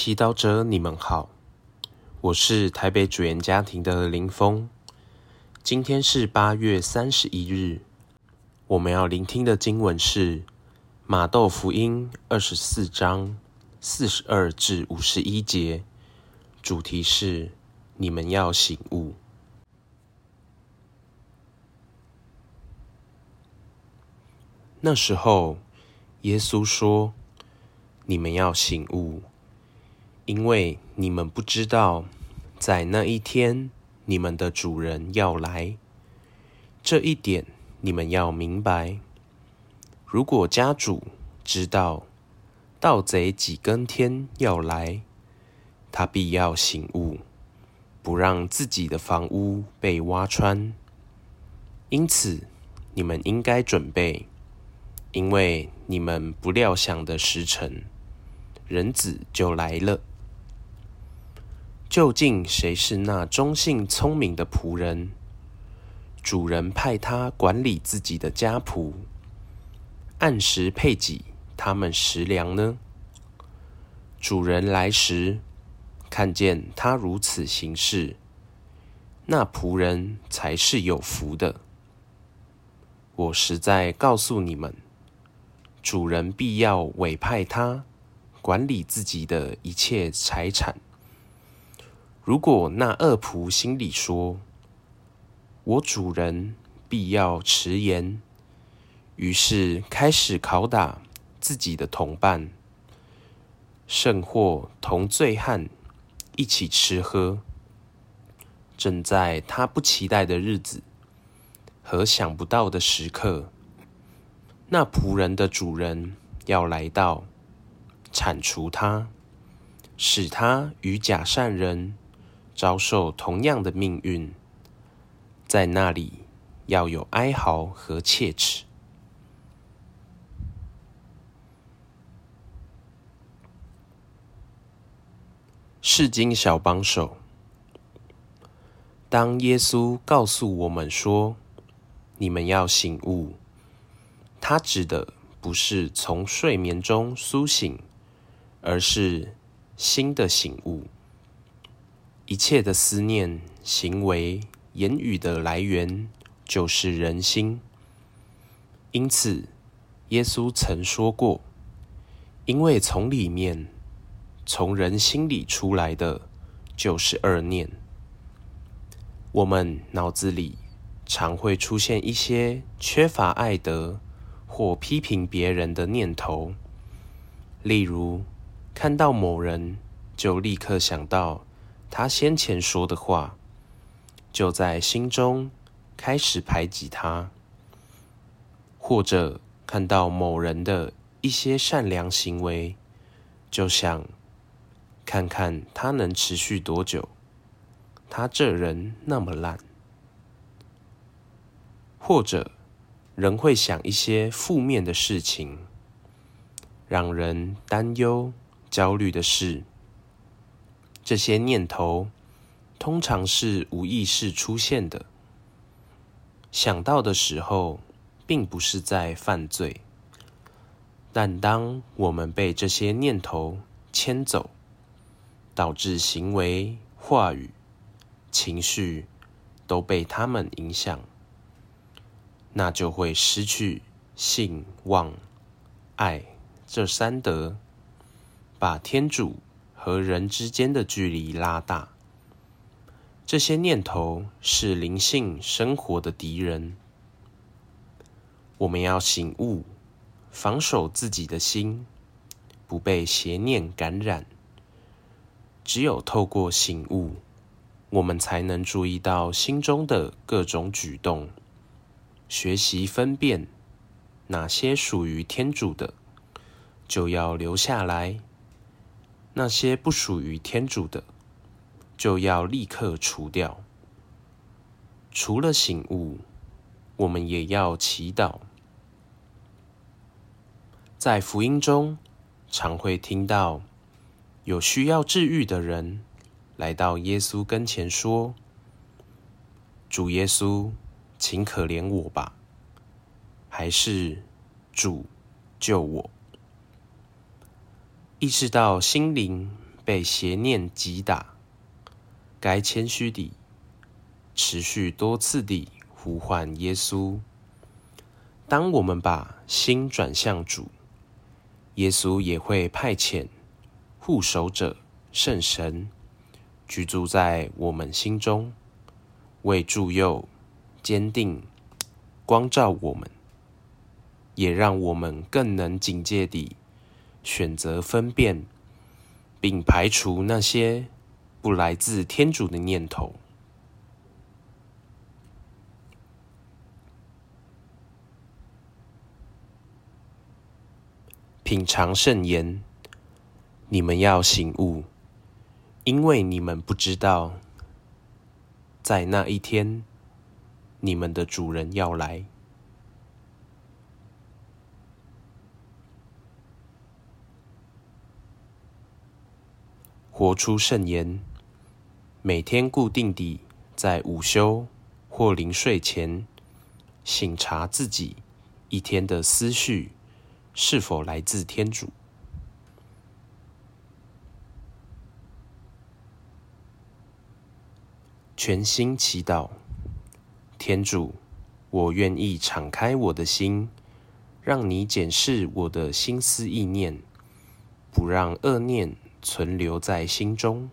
祈祷者，你们好，我是台北主言家庭的林峰。今天是八月三十一日，我们要聆听的经文是马窦福音二十四章四十二至五十一节，主题是你们要醒悟。那时候，耶稣说：“你们要醒悟。”因为你们不知道，在那一天，你们的主人要来。这一点你们要明白。如果家主知道盗贼几更天要来，他必要醒悟，不让自己的房屋被挖穿。因此，你们应该准备，因为你们不料想的时辰，人子就来了。究竟谁是那忠信聪明的仆人？主人派他管理自己的家仆，按时配给他们食粮呢？主人来时，看见他如此行事，那仆人才是有福的。我实在告诉你们，主人必要委派他管理自己的一切财产。如果那恶仆心里说：“我主人必要迟延”，于是开始拷打自己的同伴，甚或同醉汉一起吃喝，正在他不期待的日子和想不到的时刻，那仆人的主人要来到，铲除他，使他与假善人。遭受同样的命运，在那里要有哀嚎和切齿。世经小帮手，当耶稣告诉我们说：“你们要醒悟”，他指的不是从睡眠中苏醒，而是新的醒悟。一切的思念、行为、言语的来源就是人心。因此，耶稣曾说过：“因为从里面，从人心里出来的，就是恶念。”我们脑子里常会出现一些缺乏爱德或批评别人的念头，例如看到某人就立刻想到。他先前说的话，就在心中开始排挤他；或者看到某人的一些善良行为，就想看看他能持续多久。他这人那么烂；或者人会想一些负面的事情，让人担忧、焦虑的事。这些念头通常是无意识出现的，想到的时候并不是在犯罪，但当我们被这些念头牵走，导致行为、话语、情绪都被他们影响，那就会失去信、望、爱这三德，把天主和人之间的距离拉大，这些念头是灵性生活的敌人。我们要醒悟，防守自己的心，不被邪念感染。只有透过醒悟，我们才能注意到心中的各种举动，学习分辨哪些属于天主的，就要留下来。那些不属于天主的，就要立刻除掉。除了醒悟，我们也要祈祷。在福音中，常会听到有需要治愈的人来到耶稣跟前说：“主耶稣，请可怜我吧。”还是“主，救我。”意识到心灵被邪念击打，该谦虚地、持续多次地呼唤耶稣。当我们把心转向主，耶稣也会派遣护守者圣神居住在我们心中，为助佑、坚定、光照我们，也让我们更能警戒地选择分辨，并排除那些不来自天主的念头。品尝圣言，你们要醒悟，因为你们不知道，在那一天，你们的主人要来。活出圣言，每天固定地在午休或临睡前，省察自己一天的思绪。是否来自天主？全心祈祷，天主，我愿意敞开我的心，让你检视我的心思意念，不让恶念存留在心中。